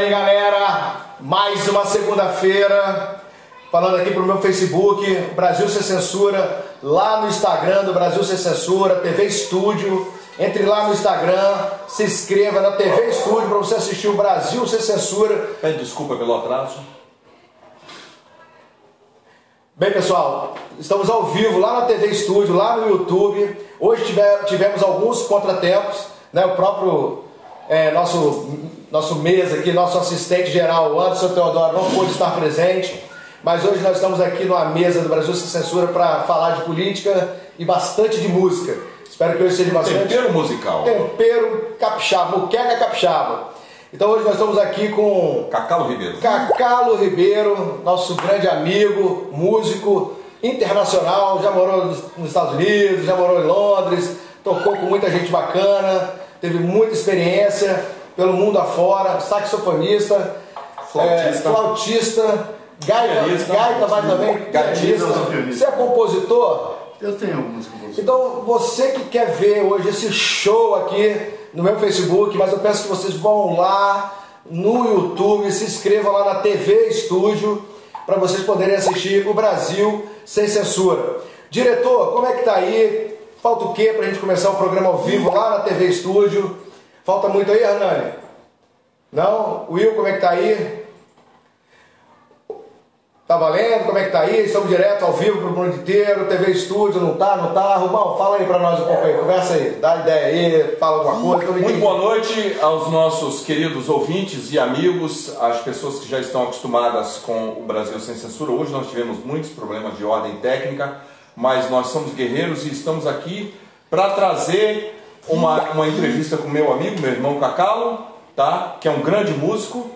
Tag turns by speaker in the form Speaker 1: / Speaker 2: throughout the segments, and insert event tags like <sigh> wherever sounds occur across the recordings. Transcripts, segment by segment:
Speaker 1: aí, galera. Mais uma segunda-feira. Falando aqui pro meu Facebook, Brasil Sem Censura, lá no Instagram do Brasil Sem Censura, TV Estúdio. Entre lá no Instagram, se inscreva na TV Estúdio para você assistir o Brasil Sem Censura.
Speaker 2: Pede desculpa pelo atraso.
Speaker 1: Bem, pessoal, estamos ao vivo lá na TV Estúdio, lá no YouTube. Hoje tiver- tivemos alguns contratempos, né? O próprio é, nosso, nosso mesa aqui, nosso assistente geral, o Anderson Teodoro, não pôde estar presente. Mas hoje nós estamos aqui numa mesa do Brasil Sem Censura para falar de política e bastante de música. Espero que hoje seja bastante
Speaker 2: Tempero musical.
Speaker 1: tempero capixaba, muqueca capixaba. Então hoje nós estamos aqui com
Speaker 2: Cacalo Ribeiro.
Speaker 1: Cacalo Ribeiro, nosso grande amigo, músico internacional, já morou nos Estados Unidos, já morou em Londres, tocou com muita gente bacana, teve muita experiência pelo mundo afora, saxofonista,
Speaker 2: Flautista.
Speaker 1: é, flautista gaita,
Speaker 2: Pianista.
Speaker 1: gaita vai também. Você é compositor?
Speaker 3: Eu tenho algumas composições.
Speaker 1: Então, você que quer ver hoje esse show aqui no meu Facebook, mas eu peço que vocês vão lá no YouTube, se inscrevam lá na TV Estúdio, para vocês poderem assistir o Brasil sem censura. Diretor, como é que tá aí? Falta o quê para a gente começar o programa ao vivo lá na TV Estúdio? Falta muito aí, Hernani? Não? Will, como é que tá aí? Tá valendo? Como é que tá aí? Estamos direto ao vivo pro mundo inteiro, TV Estúdio, não tá, não tá? Rubão, fala aí pra nós um pouco aí, conversa aí, dá ideia aí, fala alguma coisa.
Speaker 2: Muito boa noite aos nossos queridos ouvintes e amigos, às pessoas que já estão acostumadas com o Brasil Sem Censura. Hoje nós tivemos muitos problemas de ordem técnica, mas nós somos guerreiros e estamos aqui para trazer uma, uma entrevista com meu amigo, meu irmão Cacalo, tá? que é um grande músico,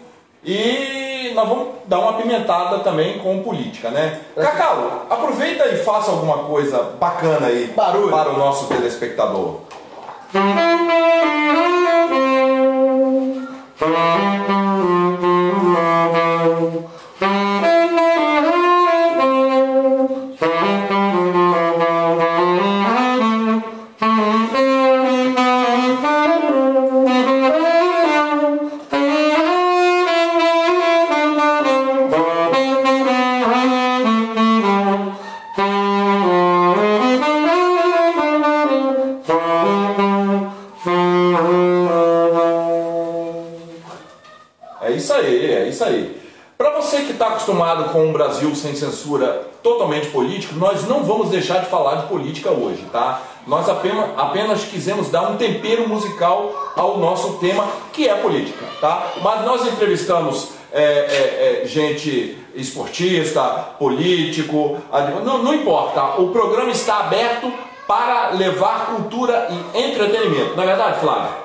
Speaker 2: e nós vamos dar uma pimentada também com política, né? Cacalo, aproveita e faça alguma coisa bacana aí
Speaker 1: Barulho.
Speaker 2: para o nosso telespectador. É acostumado com um Brasil sem censura totalmente político, nós não vamos deixar de falar de política hoje, tá? Nós apenas, apenas quisemos dar um tempero musical ao nosso tema, que é política, tá? Mas nós entrevistamos é, é, é, gente esportista, político, não, não importa, o programa está aberto para levar cultura e entretenimento. Não é verdade, Flávio?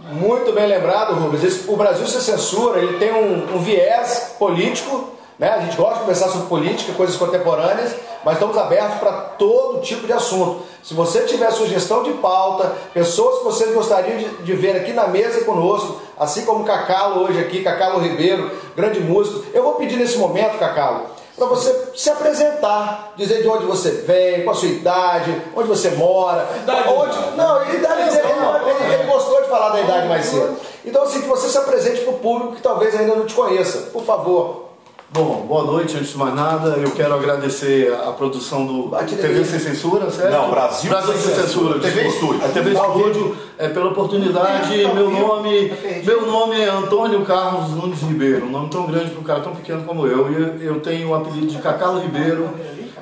Speaker 1: Muito bem lembrado, Rubens. O Brasil sem censura, ele tem um, um viés político, né? A gente gosta de conversar sobre política, coisas contemporâneas, mas estamos abertos para todo tipo de assunto. Se você tiver sugestão de pauta, pessoas que vocês gostariam de, de ver aqui na mesa conosco, assim como Cacalo hoje aqui, Cacalo Ribeiro, grande músico, eu vou pedir nesse momento, Cacalo, para você se apresentar, dizer de onde você vem, qual a sua idade, onde você mora,
Speaker 2: Idade
Speaker 1: onde,
Speaker 2: não.
Speaker 1: ele, ele, ele gostou de falar da idade mais cedo. Então, assim, que você se apresente para o público que talvez ainda não te conheça. Por favor.
Speaker 3: Bom, boa noite. Antes de mais nada, eu quero agradecer a produção do TV. Sem Censura, certo?
Speaker 2: Não, Brasil
Speaker 3: Brasil
Speaker 2: Sem
Speaker 3: Censura.
Speaker 2: Censura. TV. Estúdio.
Speaker 3: A TV
Speaker 1: Tá?
Speaker 3: Estúdio, é, pela oportunidade.
Speaker 1: Tá
Speaker 3: Meu nome,
Speaker 1: Tá
Speaker 3: meu nome é Antônio Carlos Nunes Ribeiro. Um nome tão grande para um cara tão pequeno como eu. E eu, tenho o apelido de Cacalo Ribeiro,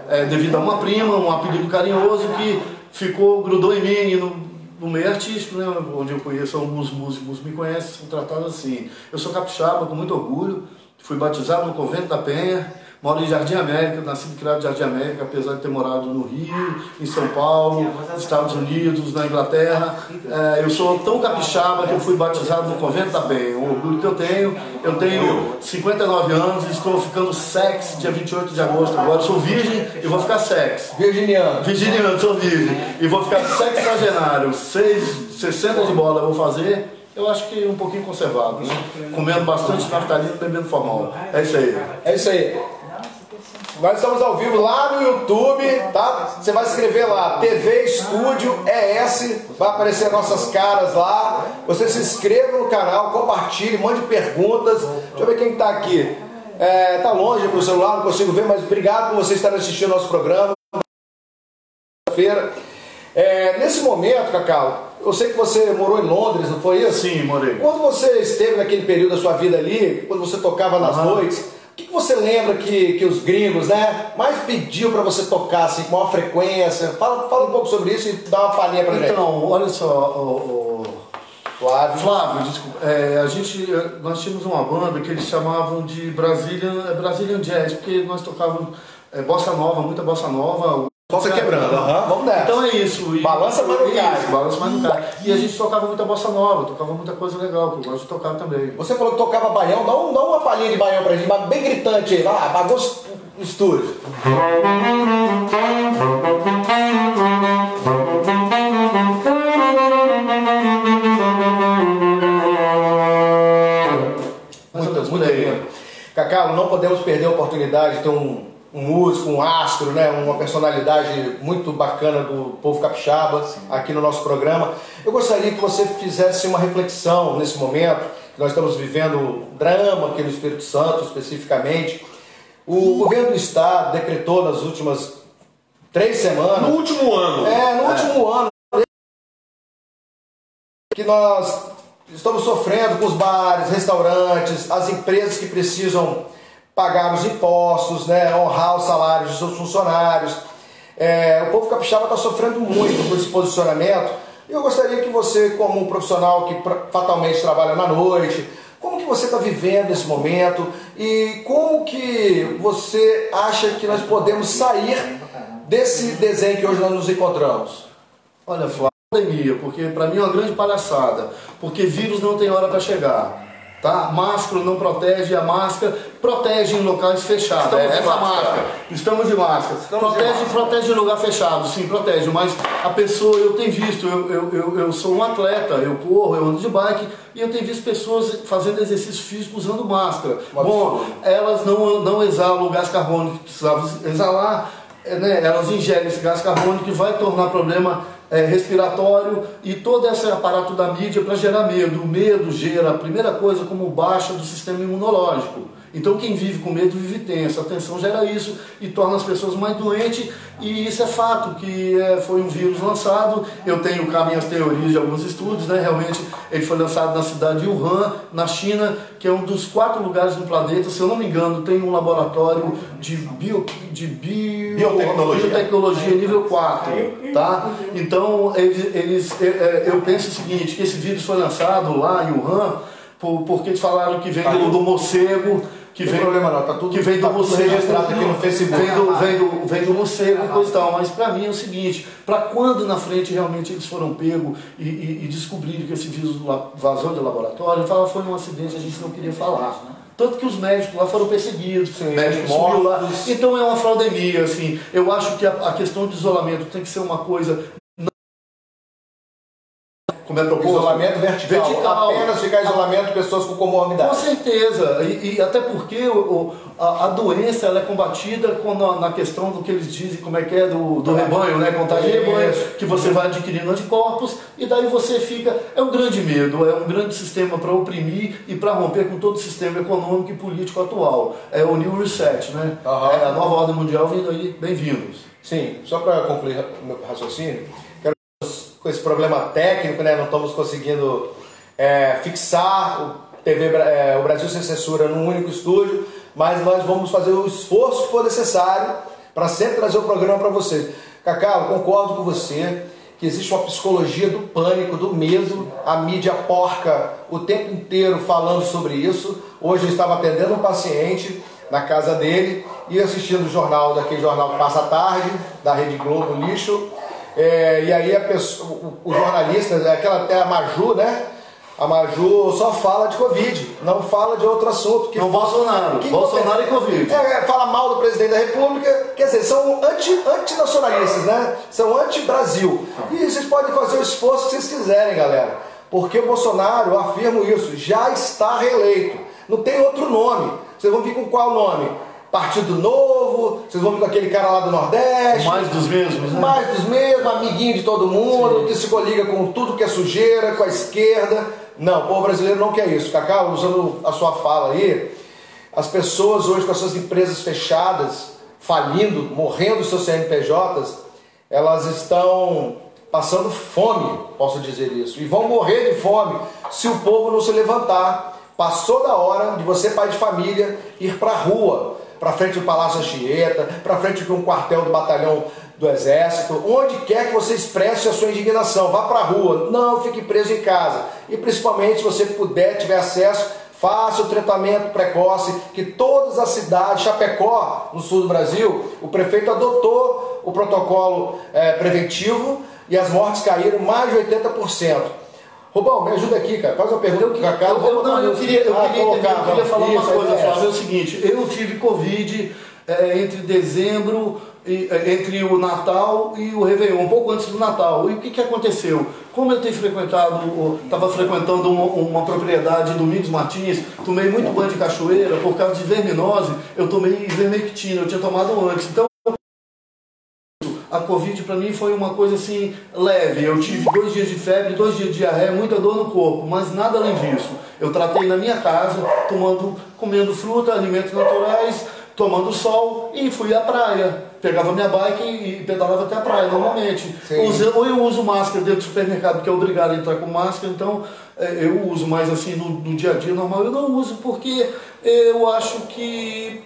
Speaker 3: é, devido a uma prima, um apelido carinhoso que ficou, grudou em mim no, no meio artístico, né, onde eu conheço alguns músicos, me conhecem, são tratados assim. Eu sou capixaba, com muito orgulho, fui batizado no Convento da Penha, moro em Jardim América, nascido e criado em Jardim América, apesar de ter morado no Rio, em São Paulo, nos Estados Unidos, na Inglaterra. É, eu sou tão capixaba que eu fui batizado no Convento da Penha, o orgulho que eu tenho. Eu tenho 59 anos e estou ficando sexy dia 28 de agosto agora. Sou virgem e vou ficar sexy.
Speaker 1: Virginiano.
Speaker 3: Virginiano, sou virgem. E vou ficar sexagenário. Seis, 60 de bola eu vou fazer. Eu acho que um pouquinho conservado, né? Comendo bastante naftalina e bebendo formal. É isso aí.
Speaker 1: É isso aí. Nós estamos ao vivo lá no YouTube, tá? Você vai escrever lá, TV Estúdio ES, vai aparecer nossas caras lá. Você se inscreva no canal, compartilhe, mande perguntas. Deixa eu ver quem está aqui. É, tá longe pro celular, não consigo ver, mas obrigado por você estar assistindo nosso programa. Feira. É, nesse momento, Cacau, eu sei que você morou em Londres, não foi isso?
Speaker 3: Sim, morei.
Speaker 1: Quando você esteve naquele período da sua vida ali, quando você tocava nas
Speaker 3: Aham.
Speaker 1: noites, o que, que você lembra que, que os gringos, né, mais pediam para você tocar assim, com maior frequência? Fala, fala um pouco sobre isso e dá uma palhinha pra gente.
Speaker 3: Então, olha só, o,
Speaker 1: Flávio.
Speaker 3: Flávio, desculpa. É, a gente, nós tínhamos uma banda que eles chamavam de Brazilian, é, Brazilian Jazz, porque nós tocávamos é, bossa nova, muita bossa nova.
Speaker 1: Bossa quebrando, aham. Vamos nessa.
Speaker 3: Então é isso. E-
Speaker 1: Balança, cai.
Speaker 3: Isso, balança, cai. E a gente tocava muita bossa nova, tocava muita coisa legal, que eu gosto de tocar também.
Speaker 1: Você falou que tocava baião, dá, um, dá uma palhinha de baião pra gente, mas bem gritante aí, vai lá, bagunça estúdio. Muito, muito
Speaker 3: bem.
Speaker 1: Cacau, não podemos perder a oportunidade de ter um, um músico, um astro, né? uma personalidade muito bacana do povo capixaba aqui no nosso programa. Eu gostaria que você fizesse uma reflexão nesse momento, que nós estamos vivendo drama aqui no Espírito Santo, especificamente. O governo do Estado decretou nas últimas três semanas
Speaker 2: No último ano.
Speaker 1: é, no último ano que nós estamos sofrendo com os bares, restaurantes, as empresas que precisam pagar os impostos, né, honrar os salários dos seus funcionários. É, o povo capixaba está sofrendo muito com esse posicionamento. Eu gostaria que você, como um profissional que fatalmente trabalha na noite, como que você está vivendo esse momento e como que você acha que nós podemos sair desse desenho que hoje nós nos encontramos?
Speaker 3: Olha, Flávio, pandemia, porque para mim é uma grande palhaçada, porque vírus não tem hora para chegar. Tá? Máscara não protege, a máscara protege em locais fechados.
Speaker 2: Estamos
Speaker 3: é
Speaker 2: de
Speaker 3: essa
Speaker 2: máscara.
Speaker 3: máscara. Estamos de máscara.
Speaker 2: Estamos de
Speaker 3: protege,
Speaker 2: máscara.
Speaker 3: protege em lugar fechado, sim, protege. Mas a pessoa, eu tenho visto, eu, eu, eu, eu sou um atleta, eu corro, eu ando de bike, e eu tenho visto pessoas fazendo exercício físico usando máscara. Bom, elas não, não exalam o gás carbônico que precisavam exalar, é, né, elas ingerem esse gás carbônico que vai tornar problema é, respiratório e todo esse aparato da mídia para gerar medo. O medo gera, a primeira coisa, como baixa do sistema imunológico. Então quem vive com medo vive tenso. A tensão gera isso e torna as pessoas mais doentes. E isso é fato, que é, foi um vírus lançado. Eu tenho cá minhas teorias de alguns estudos, né? Realmente ele foi lançado na cidade de Wuhan, na China, que é um dos quatro lugares no planeta. Se eu não me engano, tem um laboratório de, bio, de bio,
Speaker 2: Biotecnologia.
Speaker 3: biotecnologia nível 4. Tá? Então eles, eles, é, é, eu penso o seguinte, que esse vírus foi lançado lá em Wuhan, por, porque eles falaram que vem do, do morcego, que vem,
Speaker 1: problema não, tá tudo-
Speaker 3: que vem do
Speaker 1: tá
Speaker 3: morcego,
Speaker 1: aqui no Facebook.
Speaker 3: Vem do, vem do, vem do morcego e coisa e tal. Mas para mim é o seguinte, para quando na frente realmente eles foram pegos e, e, e descobriram que esse vírus vazou do laboratório, fala, foi um acidente, a gente não queria falar. Tanto que os médicos lá foram perseguidos,
Speaker 1: Sim,
Speaker 3: médicos sumiu lá.
Speaker 1: mortos.
Speaker 3: Então é uma fraudemia, assim. Eu acho que a, a questão de isolamento tem que ser uma coisa. Como é proposto?
Speaker 1: Isolamento vertical.
Speaker 3: Vertical.
Speaker 1: Apenas ficar isolamento de pessoas com
Speaker 3: Com
Speaker 1: comorbidade.
Speaker 3: certeza, e, e até porque o, o- a, a doença ela é combatida na questão do que eles dizem, como é que é, do, do rebanho, né? Contagem de rebanho, que você vai adquirindo anticorpos e daí você fica. É um grande medo, é um grande sistema para oprimir e para romper com todo o sistema econômico e político atual. É o New Reset, né?
Speaker 1: Aham.
Speaker 3: É a nova ordem mundial vindo aí, bem-vindos.
Speaker 1: Sim, só para concluir o meu raciocínio, com esse problema técnico, né, não estamos conseguindo é, fixar o, TV, é, o Brasil Sem Censura num único estúdio, mas nós vamos fazer o esforço que for necessário para sempre trazer o programa para vocês. Cacau, concordo com você que existe uma psicologia do pânico, do medo, a mídia porca o tempo inteiro falando sobre isso. Hoje eu estava atendendo um paciente na casa dele e assistindo o jornal, daquele jornal que passa tarde, da Rede Globo Lixo. É, e aí a pessoa, o, o jornalista, aquela até a Maju, né? A Maju só fala de Covid, não fala de outro assunto. Que
Speaker 3: Não, Bolsonaro.
Speaker 1: que-
Speaker 3: Bolsonaro e Covid.
Speaker 1: É, é, fala mal do presidente da República, quer dizer, são anti, antinacionalistas, né? São anti-Brasil. E vocês podem fazer o esforço que vocês quiserem, galera. Porque o Bolsonaro, eu afirmo isso, já está reeleito. Não tem outro nome. Vocês vão vir com qual nome? Partido Novo, vocês vão vir com aquele cara lá do Nordeste.
Speaker 3: Mais dos mesmos, né?
Speaker 1: Mais dos mesmos, amiguinho de todo mundo, Sim. que se coliga com tudo que é sujeira, com a esquerda. Não, o povo brasileiro não quer isso. Cacau, usando a sua fala aí, as pessoas hoje com as suas empresas fechadas, falindo, morrendo seus CNPJs, elas estão passando fome, posso dizer isso, e vão morrer de fome se o povo não se levantar. Passou da hora de você, pai de família, ir para a rua, para frente do Palácio Anchieta, para frente de um quartel do batalhão do Exército, onde quer que você expresse a sua indignação, vá para a rua, não fique preso em casa. E principalmente se você puder, tiver acesso, faça o tratamento precoce, que todas as cidades, Chapecó, no sul do Brasil, o prefeito adotou o protocolo é, preventivo e as mortes caíram mais de 80%. Rubão, me ajuda aqui, cara. Faz uma pergunta
Speaker 3: para cá. Eu, eu, não, eu queria, eu ah, queria, colocar, eu queria falar isso, uma coisa, é Flávio. É o seguinte, eu tive Covid é, entre dezembro, e, é, entre o Natal e o Réveillon, um pouco antes do Natal. E o que, que aconteceu? Como eu tenho frequentado, estava frequentando uma, uma, propriedade do Domingos Martins, tomei muito banho de cachoeira, por causa de verminose, eu tomei vermectina, eu tinha tomado antes. Então, a Covid para mim foi uma coisa assim leve. Eu tive dois dias de febre, dois dias de diarreia, muita dor no corpo, mas nada além disso. Eu tratei na minha casa, tomando, comendo fruta, alimentos naturais, tomando sol e fui à praia. Pegava minha bike e pedalava até a praia normalmente. ou eu uso máscara dentro do supermercado, porque é obrigado a entrar com máscara, então é, eu uso mais assim no, no dia a dia normal. Eu não uso porque eu acho que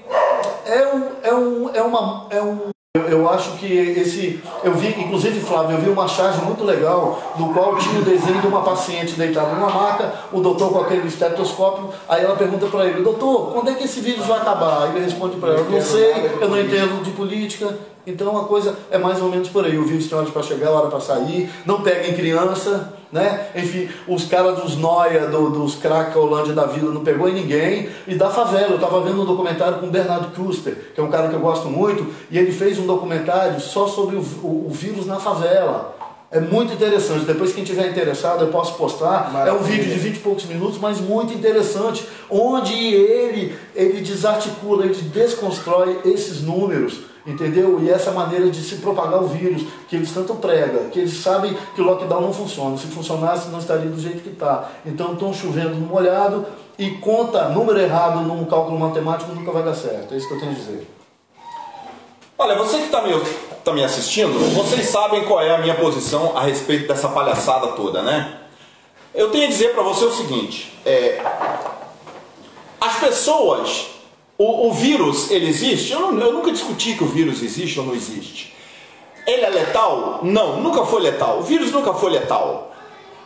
Speaker 3: é um, é um, é uma, é um eu, eu, acho que esse. Eu vi, inclusive, Flávio, eu vi uma charge muito legal, no qual tinha o desenho de uma paciente deitada numa maca, o doutor com aquele estetoscópio, aí ela pergunta para ele, doutor, quando é que esse vírus vai acabar? Aí ele responde para ela, não sei, eu não entendo de política. Então a coisa é mais ou menos por aí. O vírus tem hora para chegar, hora para sair, não pega em criança né? Enfim, os caras dos Noia, do, dos crack Holândia da vida não pegou em ninguém. E da favela, eu estava vendo um documentário com o Bernardo Kuster, que é um cara que eu gosto muito, e ele fez um documentário só sobre o, o, o vírus na favela. É muito interessante. Depois, quem tiver interessado, eu posso postar. Maravilha. É um vídeo de 20 e poucos minutos, mas muito interessante, onde ele, ele desarticula, ele desconstrói esses números Entendeu? E essa maneira de se propagar o vírus, que eles tanto pregam, que eles sabem que o lockdown não funciona. Se funcionasse, não estaria do jeito que está. Então estão chovendo no molhado e conta número errado num cálculo matemático nunca vai dar certo. É isso que eu tenho a dizer.
Speaker 2: Olha, você que está me, tá me assistindo, vocês sabem qual é a minha posição a respeito dessa palhaçada toda, né? Eu tenho a dizer para você o seguinte: é, as pessoas o, o vírus, ele existe? Eu, não, eu nunca discuti que o vírus existe ou não existe. Ele é letal? Não, nunca foi letal. O vírus nunca foi letal.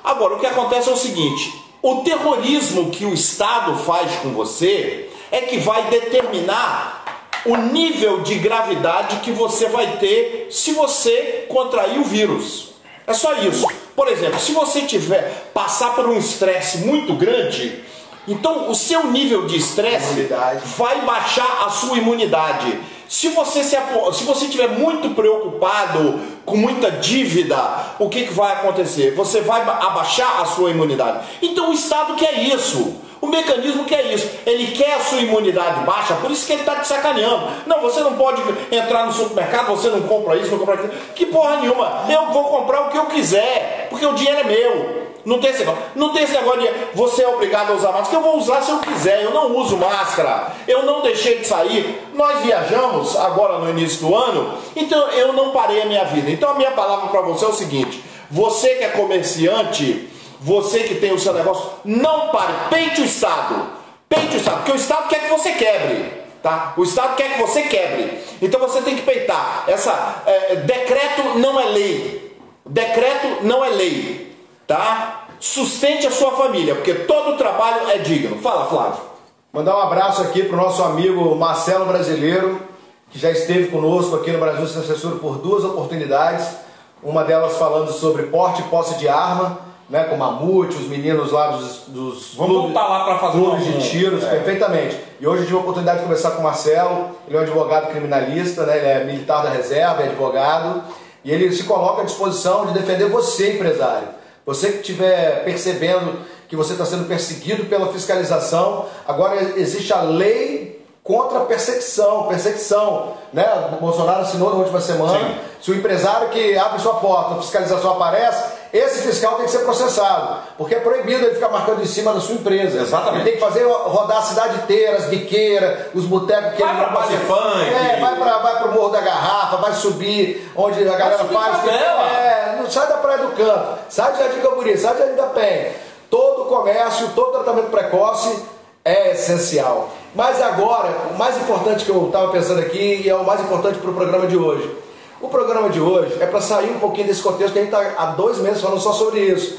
Speaker 2: Agora, o que acontece é o seguinte: o terrorismo que o Estado faz com você é que vai determinar o nível de gravidade que você vai ter se você contrair o vírus. É só isso. Por exemplo, se você tiver passar por um estresse muito grande, então, o seu nível de estresse vai baixar a sua imunidade. Se você se, se você estiver muito preocupado com muita dívida, o que, que vai acontecer? Você vai abaixar a sua imunidade. Então o Estado quer isso. O mecanismo quer isso. Ele quer a sua imunidade baixa, por isso que ele está te sacaneando. Não, você não pode entrar no supermercado, você não compra isso, não compra aquilo. Que porra nenhuma. Eu vou comprar o que eu quiser, porque o dinheiro é meu. Não tem esse negócio. Não tem esse negócio de você é obrigado a usar máscara. Eu vou usar se eu quiser. Eu não uso máscara. Eu não deixei de sair. Nós viajamos agora no início do ano. Então eu não parei a minha vida. Então a minha palavra para você é o seguinte: você que é comerciante, você que tem o seu negócio, não pare. Peite o Estado. Peite o Estado. Porque o Estado quer que você quebre. Tá? O Estado quer que você quebre. Então você tem que peitar. Essa é, decreto não é lei. Decreto não é lei tá? Sustente a sua família, porque todo trabalho é digno. Fala, Flávio.
Speaker 1: Mandar um abraço aqui para o nosso amigo Marcelo Brasileiro, que já esteve conosco aqui no Brasil Sem Censura por duas oportunidades. Uma delas falando sobre porte e posse de arma, né, com Mamute, os meninos lá dos, dos
Speaker 2: Vamos clubes, voltar lá para fazer
Speaker 1: clubes de tiros, é. perfeitamente. E hoje eu tive a oportunidade de conversar com o Marcelo, ele é um advogado criminalista, né, ele é militar da reserva, é advogado, e ele se coloca à disposição de defender você, empresário. Você que estiver percebendo que você está sendo perseguido pela fiscalização, agora existe a lei contra a perseguição, perseguição, né? O Bolsonaro assinou na última semana.
Speaker 2: Sim.
Speaker 1: Se o empresário que abre sua porta, a fiscalização aparece, esse fiscal tem que ser processado, porque é proibido ele ficar marcando em cima da sua empresa.
Speaker 2: Exatamente.
Speaker 1: Ele tem que fazer rodar a cidade inteira, as biqueiras, os botecos que
Speaker 2: Vai
Speaker 1: ele
Speaker 2: pra
Speaker 1: consegue-
Speaker 2: funk.
Speaker 1: É, vai para vai pro Morro da Garrafa, vai subir onde a galera faz.
Speaker 2: favela.
Speaker 1: É, não sai da Praia do Canto, sai de Jardim Camburi, sai de Jardim da Penha. Todo comércio, todo tratamento precoce é essencial. Mas agora, o mais importante que eu estava pensando aqui, e é o mais importante para o programa de hoje. O programa de hoje é para sair um pouquinho desse contexto, que a gente está há dois meses falando só sobre isso.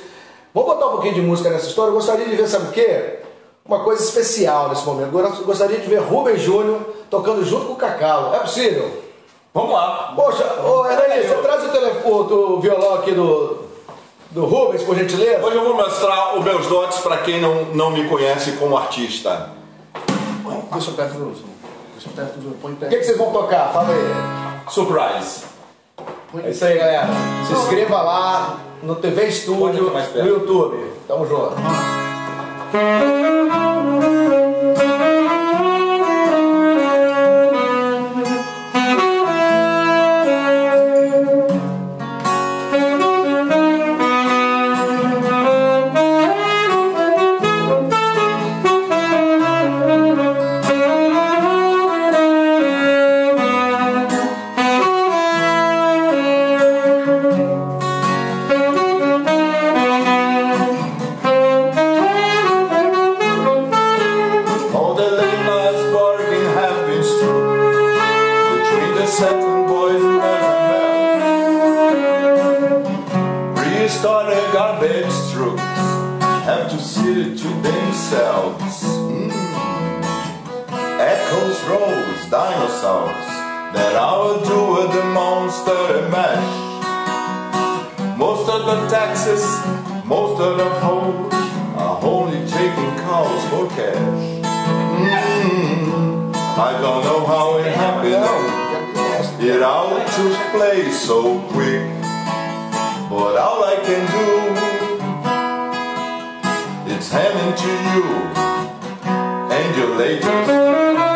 Speaker 1: Vamos botar um pouquinho de música nessa história? Eu gostaria de ver, sabe o quê? Uma coisa especial nesse momento. Eu gostaria de ver Rubem Júnior tocando junto com o Cacau. É possível?
Speaker 2: Vamos lá.
Speaker 1: Poxa, ô Hernani, você traz o, telefone, o violão aqui do, do Rubens, por gentileza?
Speaker 2: Hoje eu vou mostrar os meus dotes para quem não, não me conhece como artista.
Speaker 3: Deixa perto do Deixa perto do Põe
Speaker 1: O
Speaker 3: perto.
Speaker 1: que, que vocês vão tocar? Fala aí.
Speaker 2: Surprise.
Speaker 1: É isso aí, galera. Se inscreva lá no TV Estúdio, no YouTube. Tamo junto.
Speaker 2: Trucks have to see to themselves. Mm. Echoes rose, dinosaurs that do with the monster mash. Most of the taxes, most of the hoes are only taking calls for cash. Mm, I don't know how it happened. It all took place so quick. But all I can do is to you and your latest.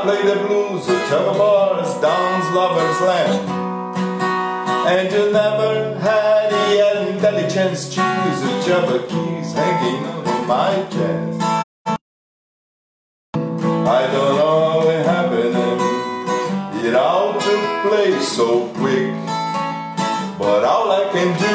Speaker 2: I played the blues with Trevor Bars, Don's Lover's Land. And you never had the intelligence to use the Java keys hanging over my chest. I don't know it happened. It all took place so quick. But all I can do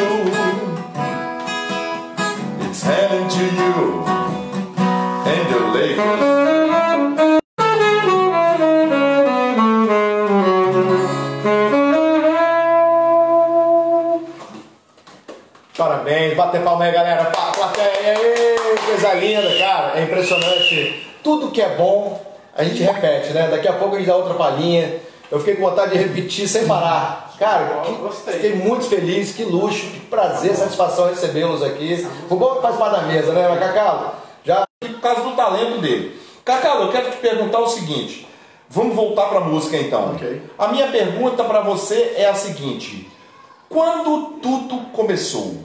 Speaker 1: aí, coisa linda, cara. É impressionante. Tudo que é bom, a gente repete, né? Daqui a pouco a gente dá outra palhinha. Eu fiquei com vontade de repetir sem parar. Cara, que- fiquei muito feliz, que luxo, que prazer, satisfação recebê-los aqui. O bom que faz parte da mesa, né, mas Cacau? Já
Speaker 2: por causa do talento dele. Cacau, eu quero te perguntar o seguinte. Vamos voltar para a música então.
Speaker 3: Ok.
Speaker 2: A minha pergunta para você é a seguinte: quando tudo começou?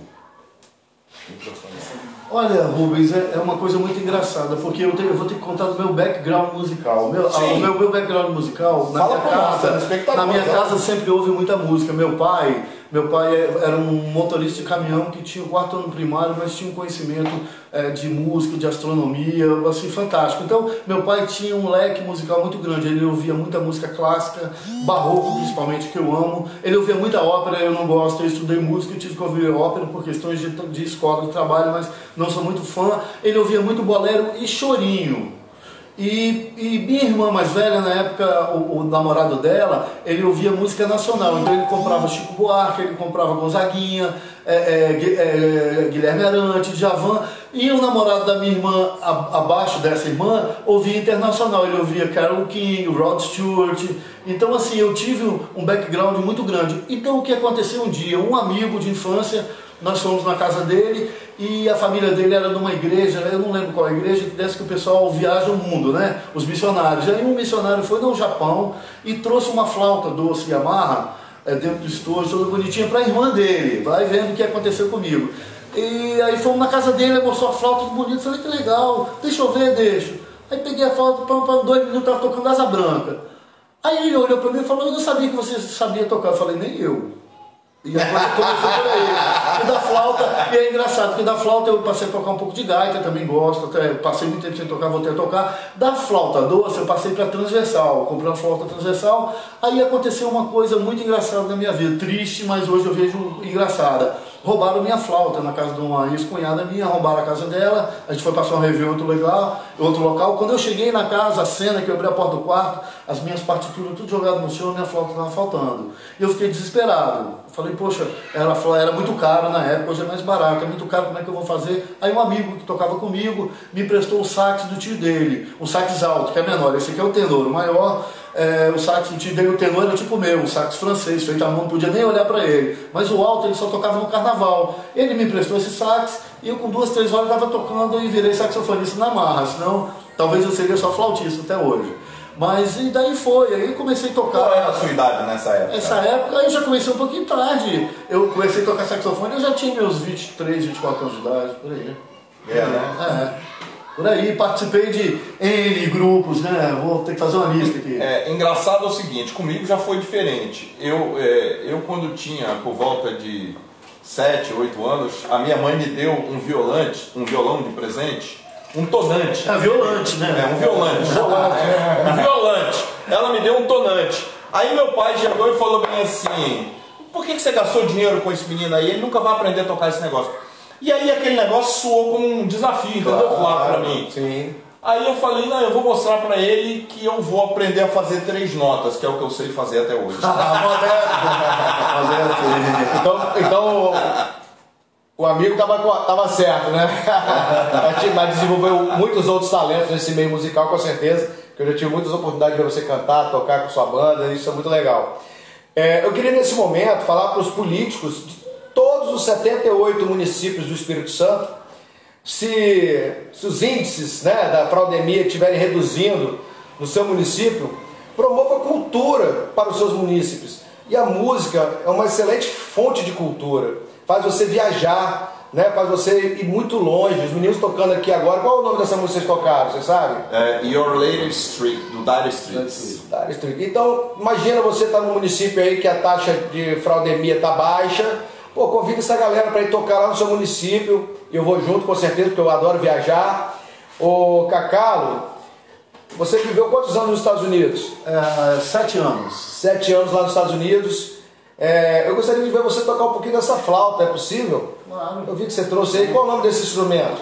Speaker 3: Olha, Rubens, é, é uma coisa muito engraçada, porque eu, tenho- eu vou ter que contar do meu background musical. Meu, ah,
Speaker 2: Sim.
Speaker 3: o meu, meu background musical, na
Speaker 2: Fala
Speaker 3: minha casa,
Speaker 2: telespectador,
Speaker 3: na minha
Speaker 2: né?
Speaker 3: casa sempre houve muita música. Meu pai, meu pai é- era um motorista de caminhão que tinha o quarto ano primário, mas tinha um conhecimento é, de música, de astronomia, assim, fantástico. Então, meu pai tinha um leque musical muito grande. Ele ouvia muita música clássica, barroco principalmente, que eu amo. Ele ouvia muita ópera, eu não gosto. Eu estudei música e tive que ouvir ópera por questões de, de escola, de trabalho, mas não sou muito fã. Ele ouvia muito bolero e chorinho. E, e minha irmã mais velha, na época, o, o namorado dela, ele ouvia música nacional. Então ele comprava Chico Buarque, ele comprava Gonzaguinha, é, é, é, Guilherme Arante, Djavan. E o namorado da minha irmã, a- abaixo dessa irmã, ouvia internacional. Ele ouvia Carole King, Rod Stewart. Então, assim, eu tive um background muito grande. Então, o que aconteceu um dia? Um amigo de infância, nós fomos na casa dele e a família dele era numa igreja, eu não lembro qual igreja, que desse que o pessoal viaja o mundo, né? Os missionários. Aí um missionário foi no Japão e trouxe uma flauta doce Yamaha é, dentro do estojo, toda bonitinha, para a irmã dele. Vai vendo o que aconteceu comigo. E aí fomos na casa dele, ele mostrou a flauta tudo bonito, falei que legal, deixa eu ver, deixa. Aí peguei a flauta, pam, pam, dois minutos, tava tocando Asa Branca. Aí ele olhou para mim e falou, eu não sabia que você sabia tocar. Eu falei, nem eu. E a coisa começou por aí. E da flauta, e é engraçado, porque da flauta eu passei a tocar um pouco de gaita, também gosto, até passei muito tempo sem tocar, voltei a tocar. Da flauta doce eu passei para transversal, comprei uma flauta transversal. Aí aconteceu uma coisa muito engraçada na minha vida, triste, mas hoje eu vejo engraçada. Roubaram minha flauta na casa de uma ex-cunhada minha, roubaram a casa dela, a gente foi passar um review em outro lugar, outro local. Quando eu cheguei na casa, a cena que eu abri a porta do quarto, as minhas partituras tudo jogado no chão, minha flauta estava faltando. E eu fiquei desesperado. Falei, poxa, falou, era muito caro na época, hoje é mais barato, é muito caro, como é que eu vou fazer? Aí um amigo que tocava comigo me emprestou o sax do tio dele, o sax alto, que é menor, esse aqui é o tenor, o maior, é, o sax dele, o tenor era tipo meu, um sax francês, feito à mão, não podia nem olhar para ele, mas o alto ele só tocava no carnaval. Ele me emprestou esse sax e eu com duas, três horas estava tocando e virei saxofonista na marra, senão talvez eu seria só flautista até hoje. Mas e daí foi, aí eu comecei a tocar.
Speaker 4: Qual era a sua idade nessa época?
Speaker 3: Nessa época eu já comecei um pouquinho tarde. Eu comecei a tocar saxofone, eu já tinha meus 23, 24 anos de idade, por aí.
Speaker 4: É, né?
Speaker 3: É. Por aí, participei de N grupos, né? Vou ter que fazer uma lista aqui.
Speaker 2: É, engraçado é o seguinte, comigo já foi diferente. Eu, é, eu quando tinha por volta de 7, 8 anos, a minha mãe me deu um violante, um violão de presente, um tonante.
Speaker 3: É violante, né?
Speaker 2: É, um violante. Um violante. Ela me deu um tonante. Aí meu pai chegou e falou bem assim, por que, que você gastou dinheiro com esse menino aí? Ele nunca vai aprender a tocar esse negócio. E aí aquele negócio soou como um desafio, entendeu, Flávio, pra mim?
Speaker 1: Sim.
Speaker 2: Aí eu falei, não, eu vou mostrar pra ele que eu vou aprender a fazer três notas, que é o que eu sei fazer até hoje. <laughs>
Speaker 3: Ah. <laughs>
Speaker 1: Então, então o amigo tava, tava certo, né? <laughs> Mas, mas desenvolveu muitos outros talentos nesse meio musical, com certeza. Que eu já tive muitas oportunidades de ver você cantar, tocar com sua banda, isso é muito legal. É, eu queria nesse momento falar para os políticos de todos os 78 municípios do Espírito Santo, se, se os índices né, da fraudemia estiverem reduzindo no seu município, promova cultura para os seus munícipes. E a música é uma excelente fonte de cultura. Faz você viajar, né, faz você ir muito longe. Os meninos tocando aqui agora. Qual é o nome dessa música que vocês tocaram? Você sabe?
Speaker 2: É, Your Latest Street, do Dire Streets.
Speaker 1: Dire Street. Então, imagina você estar num município aí que a taxa de fraudemia está baixa. Pô, convida essa galera para ir tocar lá no seu município. Eu vou junto, com certeza, porque eu adoro viajar. Ô, Cacalo, você viveu quantos anos nos Estados Unidos?
Speaker 3: É, sete anos.
Speaker 1: Sete anos lá nos Estados Unidos. É, eu gostaria de ver você tocar um pouquinho dessa flauta, é possível?
Speaker 3: Claro.
Speaker 1: Eu vi que você trouxe aí. Qual é o nome desse instrumento?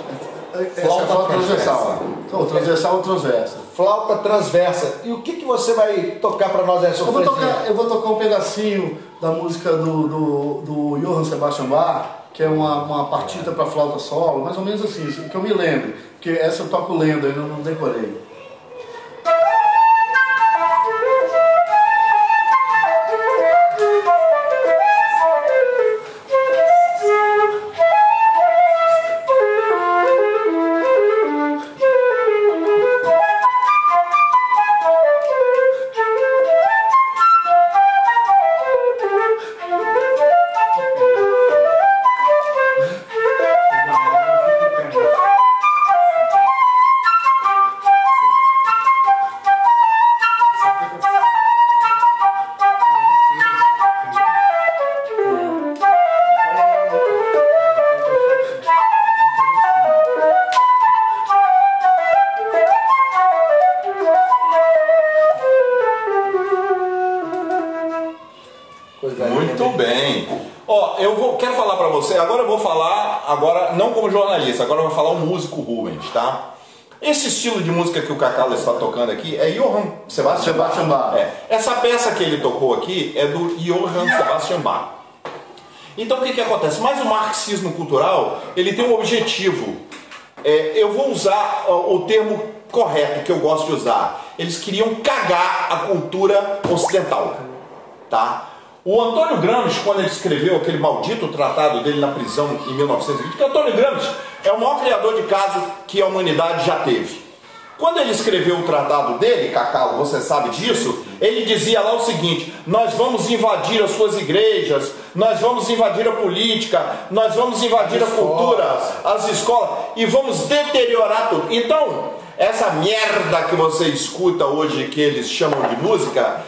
Speaker 3: É a flauta transversal. Então, transversal ou transversa?
Speaker 1: Flauta transversa. E o que, que você vai tocar para nós nessa
Speaker 3: Eu vou,
Speaker 1: surpresinha?
Speaker 3: tocar, eu vou tocar um pedacinho da música do, do, do Johann Sebastian Bach, que é uma, uma partita para flauta solo, mais ou menos assim, que eu me lembro, porque essa eu toco lendo, ainda não decorei.
Speaker 2: Ó, eu vou, quero falar pra você, agora eu vou falar, agora não como jornalista, agora eu vou falar o músico Rubens, tá? Esse estilo de música que o Cacau está tocando aqui é Johann Sebastian Bach.
Speaker 3: Sebastian Bach.
Speaker 2: É. Essa peça que ele tocou aqui é do Johann Sebastian Bach. Então o que, que acontece? Mas o marxismo cultural ele tem um objetivo é, eu vou usar ó, o termo correto que eu gosto de usar. Eles queriam cagar a cultura ocidental, tá? O Antônio Gramsci, quando ele escreveu aquele maldito tratado dele na prisão em 1920, que Antônio Gramsci é o maior criador de caso que a humanidade já teve. Quando ele escreveu o tratado dele, Cacau, você sabe disso, ele dizia lá o seguinte: nós vamos invadir as suas igrejas, nós vamos invadir a política, nós vamos invadir a cultura, as escolas e vamos deteriorar tudo. Então, essa merda que você escuta hoje que eles chamam de música,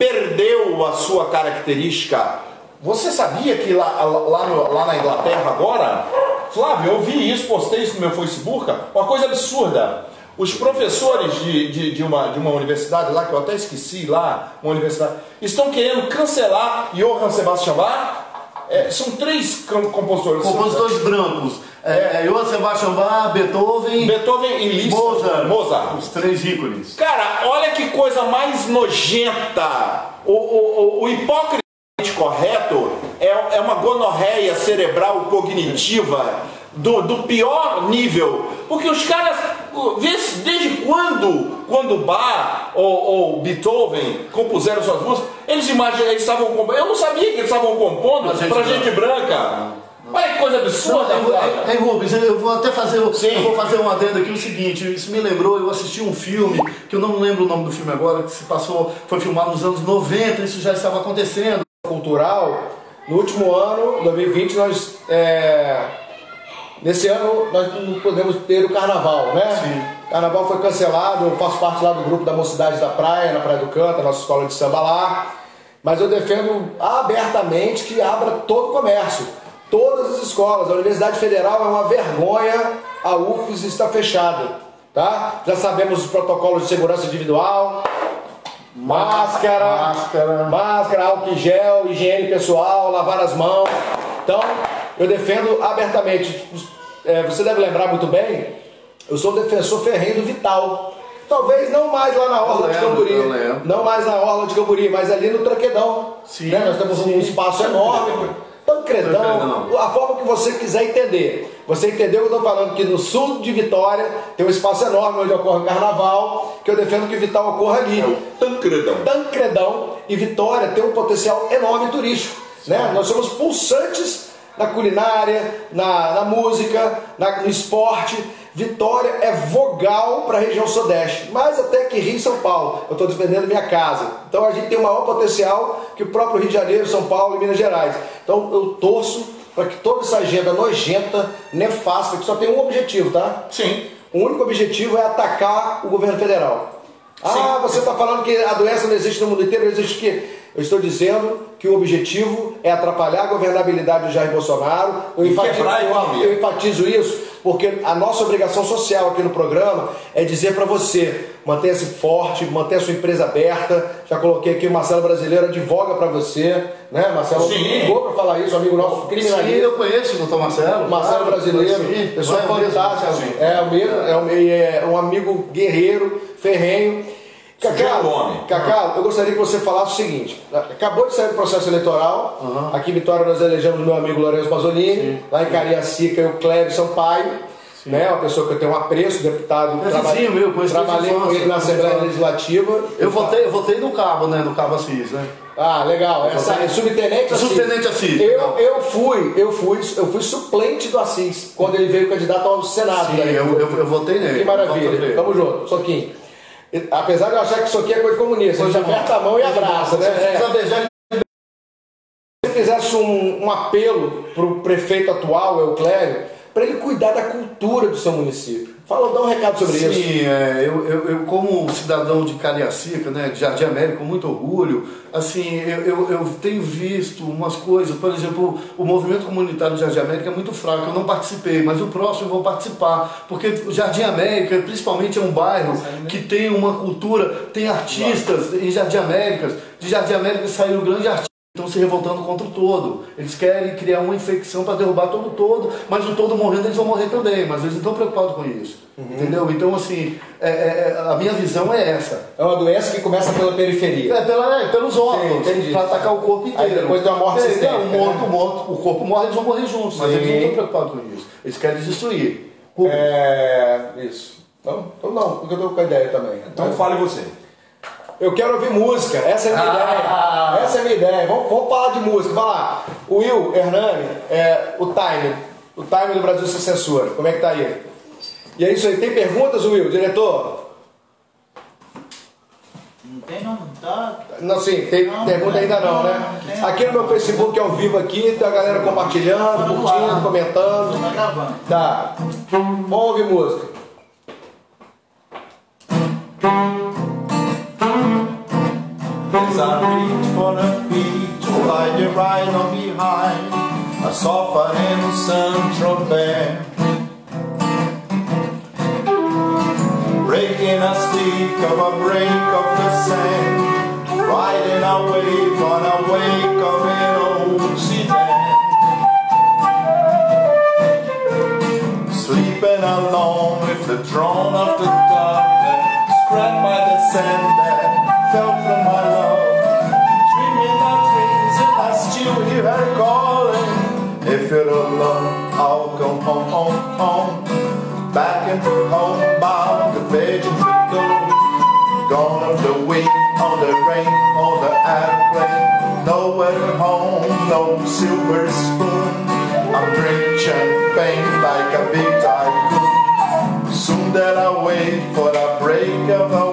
Speaker 2: perdeu a sua característica. Você sabia que lá, lá, lá na Inglaterra agora, Flávio, eu vi isso, postei isso no meu Facebook, uma coisa absurda. Os professores de, de, de uma, de uma universidade lá, que eu até esqueci lá, uma universidade, estão querendo cancelar Johann Sebastian Bach. É, são três com- compositores.
Speaker 3: Compositores brancos. É, é, Johann Sebastian Bach, Beethoven,
Speaker 2: Beethoven e Liszt.
Speaker 3: Mozart.
Speaker 2: Mozart.
Speaker 3: Os três ícones.
Speaker 2: Cara, olha que coisa mais nojenta. O, o, o, o hipócrita correto é, é uma gonorreia cerebral cognitiva do, do pior nível. Porque os caras, vê desde quando, quando Bach ou, ou Beethoven compuseram suas músicas, eles imaginam, eles estavam compondo. Eu não sabia que eles estavam compondo
Speaker 3: Pra gente
Speaker 2: gente branca. Olha que coisa absurda,
Speaker 3: Não,
Speaker 2: Flávio.
Speaker 3: Ei, Rubens, eu vou até fazer,
Speaker 2: Sim.
Speaker 3: eu vou fazer um adendo aqui o seguinte, isso me lembrou, eu assisti um filme, que eu não lembro o nome do filme agora, que se passou, foi filmado nos anos 90, isso já estava acontecendo.
Speaker 1: cultural, no último ano, 2020, nós. é, nesse ano nós não podemos ter o carnaval, né?
Speaker 3: Sim.
Speaker 1: Carnaval foi cancelado, eu faço parte lá do grupo da Mocidade da Praia, na Praia do Canto, a nossa escola de samba lá. Mas eu defendo abertamente que abra todo o comércio, todas as escolas. A Universidade Federal é uma vergonha, a UFES está fechada. Tá? Já sabemos os protocolos de segurança individual, máscara,
Speaker 3: Máscara.
Speaker 1: máscara, álcool em gel, higiene pessoal, lavar as mãos. Então, eu defendo abertamente. É, você deve lembrar muito bem, eu sou um defensor ferrenho do Vital. Talvez não mais lá na Orla
Speaker 3: Eu
Speaker 1: de
Speaker 3: lembro,
Speaker 1: Camburi.
Speaker 3: lembro.
Speaker 1: Não mais na Orla de Camburi, mas ali no Tranquedão.
Speaker 3: Sim,
Speaker 1: né? Nós temos
Speaker 3: sim.
Speaker 1: um espaço enorme. Tancredão,
Speaker 3: Tancredão.
Speaker 1: a forma que você quiser entender. Você entendeu que eu estou falando que no sul de Vitória tem um espaço enorme onde ocorre o carnaval, que eu defendo que o Vital ocorra ali.
Speaker 2: É o Tancredão.
Speaker 1: Tancredão e Vitória tem um potencial enorme turístico. Né? Nós somos pulsantes na culinária, na, na música, na- no esporte. Vitória é vogal para a região sudeste, mais até que Rio e São Paulo. Eu estou defendendo minha casa. Então a gente tem o maior potencial que o próprio Rio de Janeiro, São Paulo e Minas Gerais. Então eu torço para que toda essa agenda nojenta, nefasta, que só tem um objetivo, tá?
Speaker 2: Sim.
Speaker 1: O único objetivo é atacar o governo federal. Ah, você está falando que a doença não existe no mundo inteiro, existe aqui. Eu estou dizendo que o objetivo é atrapalhar a governabilidade do Jair Bolsonaro. Eu enfatizo, eu enfatizo isso porque a nossa obrigação social aqui no programa é dizer para você mantenha-se forte, mantenha sua empresa aberta. Já coloquei aqui o Marcelo Brasileiro advoga para você, né? Marcelo
Speaker 2: Sim.
Speaker 1: ligou para falar isso, amigo nosso
Speaker 3: Sim,
Speaker 1: criminalista.
Speaker 3: eu conheço o doutor Marcelo.
Speaker 1: Marcelo
Speaker 3: claro,
Speaker 1: Brasileiro,
Speaker 3: sim,
Speaker 1: pessoa
Speaker 3: é mesmo?
Speaker 1: fantástica,
Speaker 3: Sim.
Speaker 1: é o mesmo, é, um, é um amigo guerreiro, ferrenho. Cacau,
Speaker 2: homem.
Speaker 1: Cacau, eu gostaria que você falasse o seguinte: acabou de sair o processo eleitoral, aqui em Vitória nós elegemos meu amigo Lourenço Pasolini, lá em Cariacica o Cléber Sampaio, né, uma pessoa que eu tenho um apreço, deputado,
Speaker 3: É vizinho meu, conheço
Speaker 1: trabalhei com ele na Assembleia. Legislativa.
Speaker 3: Eu votei, eu votei no Cabo, né? No Cabo Assis, né?
Speaker 1: Ah, legal. Essa é subtenente Assis.
Speaker 3: Subtenente Assis,
Speaker 1: Eu, eu fui, eu fui, eu fui suplente do Assis quando ele veio candidato ao Senado.
Speaker 3: Sim, eu, eu, eu votei nele.
Speaker 1: Que maravilha. Tamo junto, Soquinho. Apesar de eu achar que Soquinho é coisa comunista, a gente aperta a mão e abraça, né?
Speaker 3: Se
Speaker 1: É. Se você fizesse um, um apelo para o prefeito atual, Euclério, para ele cuidar da cultura do seu município. Fala, dá um recado sobre isso.
Speaker 3: Sim, é, eu, eu, eu como cidadão de Cariacica, né, de Jardim América, com muito orgulho, assim, eu, eu, eu tenho visto umas coisas, por exemplo, o movimento comunitário de Jardim América é muito fraco, eu não participei, mas o próximo eu vou participar, porque o Jardim América, principalmente, é um bairro que tem uma cultura, tem artistas em Jardim América, de Jardim América saiu grande artista. Estão se revoltando contra o todo. Eles querem criar uma infecção para derrubar todo o todo, mas o todo morrendo, eles vão morrer também. Mas eles não estão preocupados com isso. Entendeu? Então, assim, é- é- é- a minha visão é essa.
Speaker 1: É uma doença que começa pela periferia.
Speaker 3: É, pela, é pelos órgãos, para atacar o corpo inteiro.
Speaker 1: Aí depois uma morte
Speaker 3: é,
Speaker 1: sistêmica,
Speaker 3: não, o, morto, o, morto, o corpo morre, eles vão morrer juntos, mas
Speaker 1: Sim.
Speaker 3: eles não estão preocupados com isso. Eles querem destruir.
Speaker 1: É. Isso. Então, então não, porque eu tô com a ideia também.
Speaker 5: Então fale você.
Speaker 1: Eu quero ouvir música, essa é a minha
Speaker 3: Ah.
Speaker 1: ideia. Essa é a minha ideia. Vamos, vamos falar de música. Vai lá. O Will, Hernani, é, o time. O time do Brasil sem censura. Como é que tá aí? E é isso aí. Tem perguntas, Will, diretor?
Speaker 6: Não tem não, tá?
Speaker 1: Não, sim, tem
Speaker 6: Não,
Speaker 1: pergunta
Speaker 6: não,
Speaker 1: ainda não,
Speaker 6: não,
Speaker 1: né?
Speaker 6: não tem.
Speaker 1: Aqui no meu Facebook ao vivo aqui, tem a galera compartilhando, curtindo, comentando.
Speaker 6: Tá.
Speaker 1: Tá. Vamos ouvir música.
Speaker 2: As I reach for a beach, slide your right on behind, a sofa in Central Bend. Breaking a stick of a break of the sand, riding a wave on a wake of an old sedan. Sleeping alone with the drone of the darkness, alone, I'll come home, home, home. Back into home, bound the pigeon to go. Gone on the wind, on the rain, on the airplane. Nowhere home, no silver spoon. I'm drinking champagne like a big tycoon. Soon that I wait for the break of the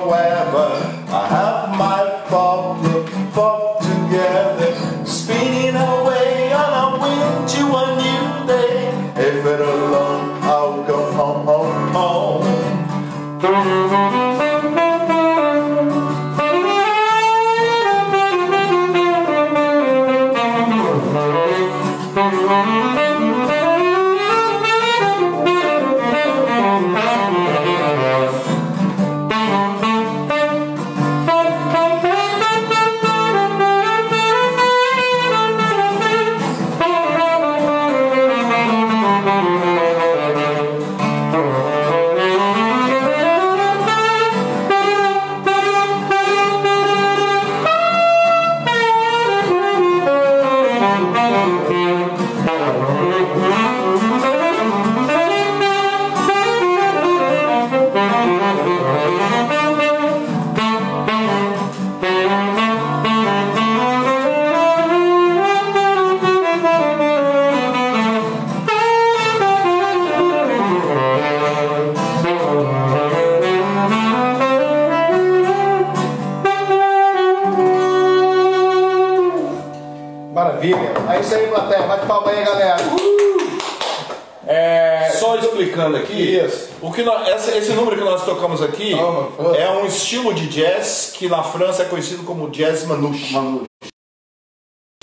Speaker 5: que
Speaker 2: na França é conhecido como jazz manouche.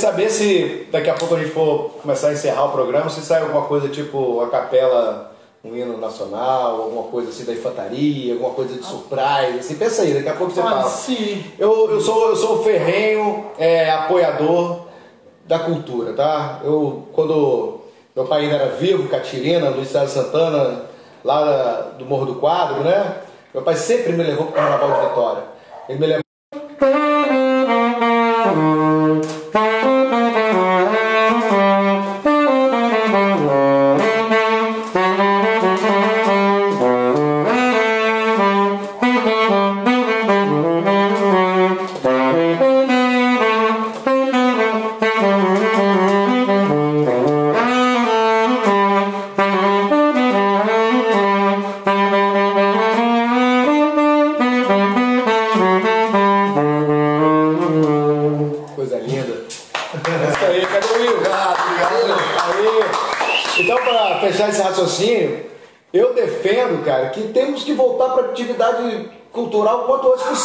Speaker 1: Saber se daqui a pouco a gente for começar a encerrar o programa, se sai alguma coisa tipo a capela, um hino nacional, alguma coisa assim da infantaria, alguma coisa de surprise, assim, pensa aí, daqui a pouco você
Speaker 3: Ah,
Speaker 1: fala.
Speaker 3: sim.
Speaker 1: Eu, eu sou eu sou ferrenho é, apoiador da cultura, tá? Eu quando meu pai ainda era vivo, Catirina, Luiz César Santana, lá do Morro do Quadro, né? Meu pai sempre me levou para o Carnaval de Vitória. Ele me levou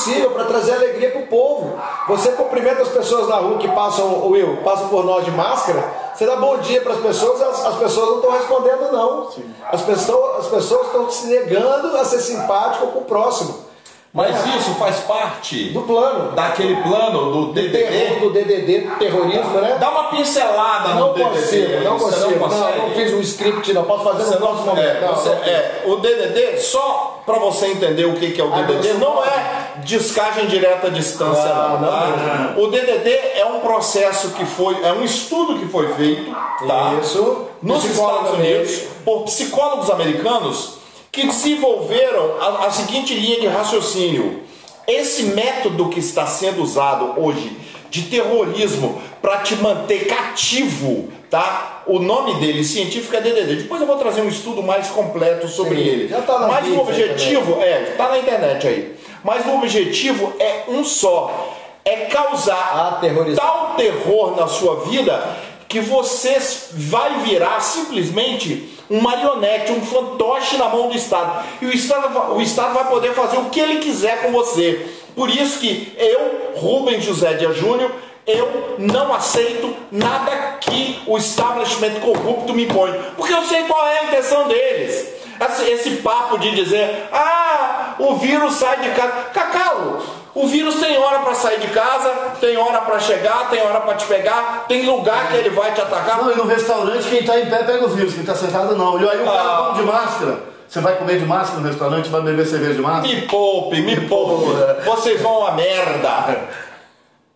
Speaker 1: possível, para trazer alegria para o povo. Você cumprimenta as pessoas na rua que passam, Will, passam por nós de máscara, você dá bom dia para as pessoas, as, as pessoas não estão respondendo, não. As pessoas, as pessoas estão se negando a ser simpático com o próximo.
Speaker 5: Mas isso faz parte
Speaker 1: Do plano.
Speaker 5: daquele plano do
Speaker 1: Terror
Speaker 5: DDD.
Speaker 1: do DDD, terrorismo, né?
Speaker 5: Dá uma pincelada
Speaker 1: Não
Speaker 5: no DDD.
Speaker 1: consigo, não consigo. Não, não fiz um script, não. Posso fazer
Speaker 5: Você
Speaker 1: no
Speaker 5: não-
Speaker 1: próximo momento.
Speaker 5: é,
Speaker 1: Não,
Speaker 5: você-
Speaker 1: não.
Speaker 5: é, o DDD, só
Speaker 2: para você entender o que que é o
Speaker 1: Ah,
Speaker 2: DDD,
Speaker 1: não,
Speaker 2: não é descagem direta à distância,
Speaker 1: Não,
Speaker 2: não. tá? O DDD é um processo que foi, é um estudo que foi feito, tá?
Speaker 1: Isso.
Speaker 2: nos Estados. Unidos por psicólogos americanos que desenvolveram a, a seguinte linha de raciocínio. Esse método que está sendo usado hoje de terrorismo para te manter cativo, tá? O nome dele científico é DDD. Depois eu vou trazer um estudo mais completo sobre
Speaker 1: Sim,
Speaker 2: ele.
Speaker 1: já tá na
Speaker 2: Mas o
Speaker 1: mídia
Speaker 2: objetivo é, tá na internet aí. Mas o objetivo é um só, é causar tal terror na sua vida que você vai virar simplesmente um marionete, um fantoche na mão do Estado. E o Estado, o Estado vai poder fazer o que ele quiser com você. Por isso que eu, Rubem José Dia Júnior, eu não aceito nada que o establishment corrupto me impõe. Porque eu sei qual é a intenção deles. Esse, esse papo de dizer, ah, o vírus sai de casa. Cacau, o vírus tem hora para sair de casa, tem hora para chegar, tem hora para te pegar, tem lugar que ele vai te atacar.
Speaker 3: Não, e no restaurante quem tá em pé pega o vírus, quem tá sentado não. E aí o cara
Speaker 2: Ah.
Speaker 3: come de máscara. Você vai comer de máscara no restaurante, vai beber cerveja de máscara?
Speaker 2: Me poupe, me poupe. Vocês vão a merda.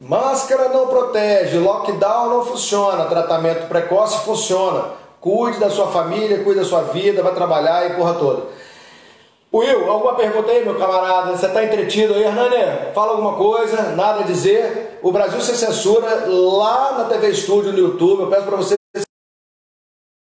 Speaker 1: Máscara não protege, lockdown não funciona, tratamento precoce funciona. Cuide da sua família, cuide da sua vida, vai trabalhar e porra toda. Will, alguma pergunta aí, meu camarada? Você está entretido aí, Hernani? Fala alguma coisa, nada a dizer. O Brasil sem censura lá na TV Estúdio no YouTube. Eu peço para você se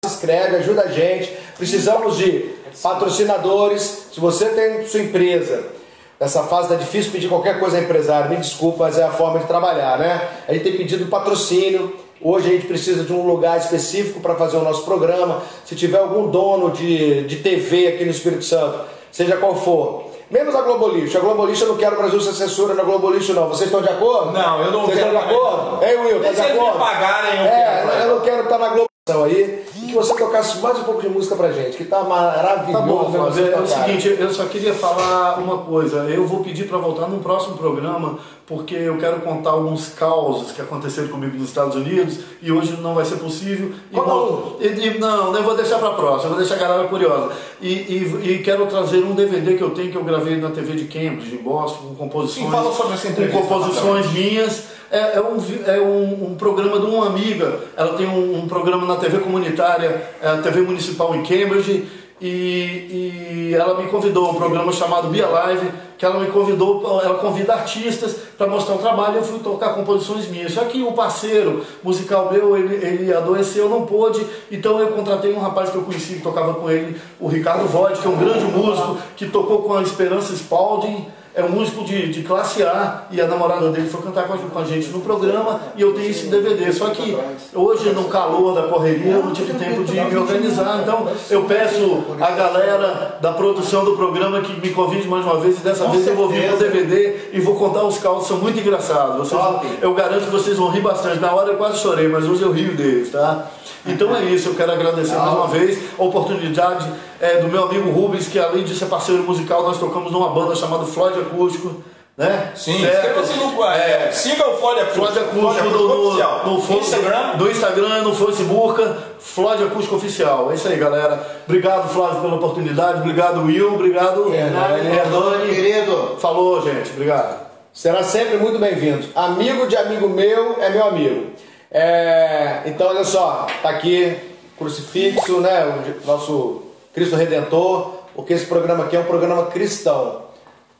Speaker 1: inscreve, ajuda a gente. Precisamos de patrocinadores. Se você tem sua empresa, nessa fase tá difícil pedir qualquer coisa a empresário, me desculpa, mas é a forma de trabalhar, né? A gente tem pedido patrocínio. Hoje a gente precisa de um lugar específico para fazer o nosso programa. Se tiver algum dono de, de TV aqui no Espírito Santo, seja qual for, menos a Globolixo. A Globolixo eu não quero o Brasil sem censura na Globolixo, não. Vocês estão de acordo?
Speaker 7: Não, eu não
Speaker 1: Vocês
Speaker 7: quero
Speaker 1: estão de acordo? Ei, Will, tá de acordo?
Speaker 7: pagarem, eu
Speaker 1: é,
Speaker 7: quero.
Speaker 1: eu não quero estar na Globo aí e que você tocasse mais um pouco de música pra gente, que tá maravilhoso.
Speaker 3: Tá bom,
Speaker 1: você
Speaker 3: é o seguinte, eu só queria falar uma coisa. Eu vou pedir para voltar num próximo programa, porque eu quero contar alguns causos que aconteceram comigo nos Estados Unidos e hoje não vai ser possível. E vou- e- e- não, eu vou deixar para próxima, vou deixar a galera curiosa. E, e- quero trazer um DVD que eu tenho que eu gravei na TV de Cambridge, em Boston, com composições,
Speaker 7: Sim, fala sobre essa
Speaker 3: com composições minhas. É, é um, é um, um programa de uma amiga. Ela tem um, um programa na TV comunitária, é TV municipal em Cambridge. E, e ela me convidou, um programa chamado Be Alive, que ela me convidou, ela convida artistas para mostrar o trabalho eu fui tocar composições minhas. Só que o parceiro musical meu, ele, ele adoeceu, não pôde, então eu contratei um rapaz que eu conheci, que tocava com ele, o Ricardo Void, que é um grande músico, que tocou com a Esperança Spalding, é um músico de, de classe A e a namorada dele foi cantar com a, com a gente no programa e eu tenho esse DVD. Só que hoje, no calor da correria, eu não tive tempo de me organizar. Então eu peço a galera da produção do programa que me convide mais uma vez e dessa vez eu vou vir com o DVD e vou contar os causos, são muito engraçados. Vocês- eu garanto que vocês vão rir bastante. Na hora eu quase chorei, mas hoje eu rio deles, tá? Então é isso, eu quero agradecer mais uma vez a oportunidade é, do meu amigo Rubens, que além de ser parceiro musical, nós tocamos numa banda chamada Floyd Acústico, né?
Speaker 7: Sim, inscreva-se no. É, siga o Floyd Acústico.
Speaker 3: Floyd Acústico no, no,
Speaker 2: Oficial.
Speaker 3: no, Fo-
Speaker 7: Instagram?
Speaker 3: no Instagram, no Facebook, Floyd Acústico Oficial. É isso aí, galera. Obrigado, Flávio, pela oportunidade. Obrigado, Will. Obrigado,
Speaker 1: Hernani.
Speaker 3: Hernani.
Speaker 8: Querido,
Speaker 3: Falou, gente. Obrigado.
Speaker 1: Será sempre muito bem-vindo. Amigo de amigo meu é meu amigo. É, então, olha só, tá aqui crucifixo, né? O nosso Cristo Redentor, porque esse programa aqui é um programa cristão.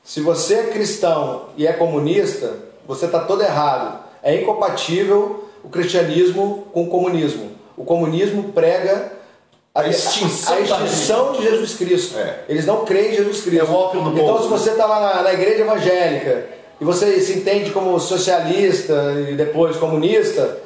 Speaker 1: Se você é cristão e é comunista, você está todo errado. É incompatível o cristianismo com o comunismo. O comunismo prega
Speaker 2: A extinção
Speaker 1: a extinção de Jesus Cristo.
Speaker 2: É.
Speaker 1: Eles não creem em Jesus Cristo.
Speaker 3: É
Speaker 1: então,
Speaker 3: povo.
Speaker 1: se você está lá na, na igreja evangélica e você se entende como socialista e depois comunista,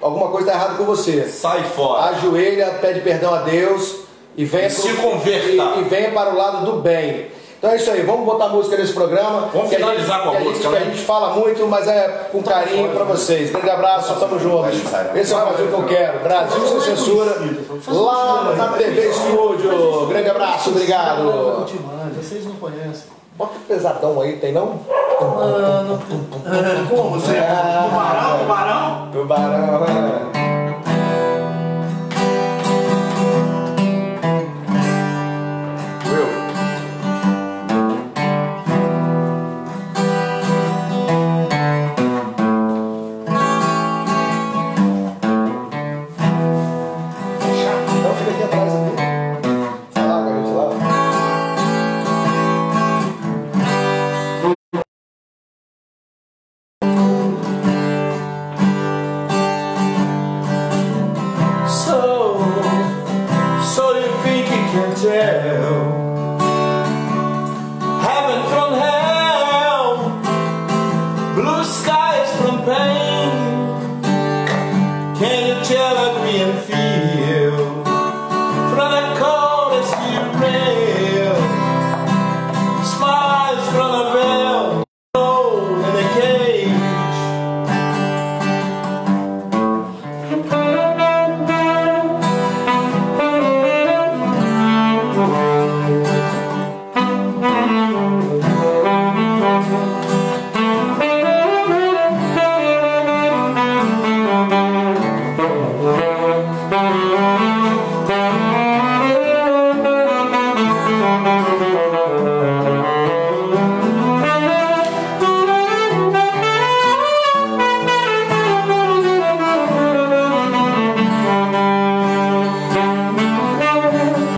Speaker 1: alguma coisa está errada com você.
Speaker 7: Sai fora.
Speaker 1: Ajoelha, pede perdão a Deus e venha,
Speaker 7: E se converta.
Speaker 1: e, e venha para o lado do bem. Então é isso aí, vamos botar música nesse programa.
Speaker 7: Vamos finalizar
Speaker 1: gente-
Speaker 7: com a
Speaker 1: que gente-
Speaker 7: música,
Speaker 1: que a
Speaker 7: né?
Speaker 1: gente fala muito, mas é com carinho para vocês. Grande abraço, tamo juntos. Esse é o Brasil que eu quero. Brasil sem censura. Lá na TV Estúdio. Grande abraço, obrigado.
Speaker 3: Vocês não conhecem.
Speaker 1: Bota pesadão aí, tem não?
Speaker 3: Ah, tem- Como você?
Speaker 9: Tubarão, tubarão.
Speaker 1: Tubarão. né?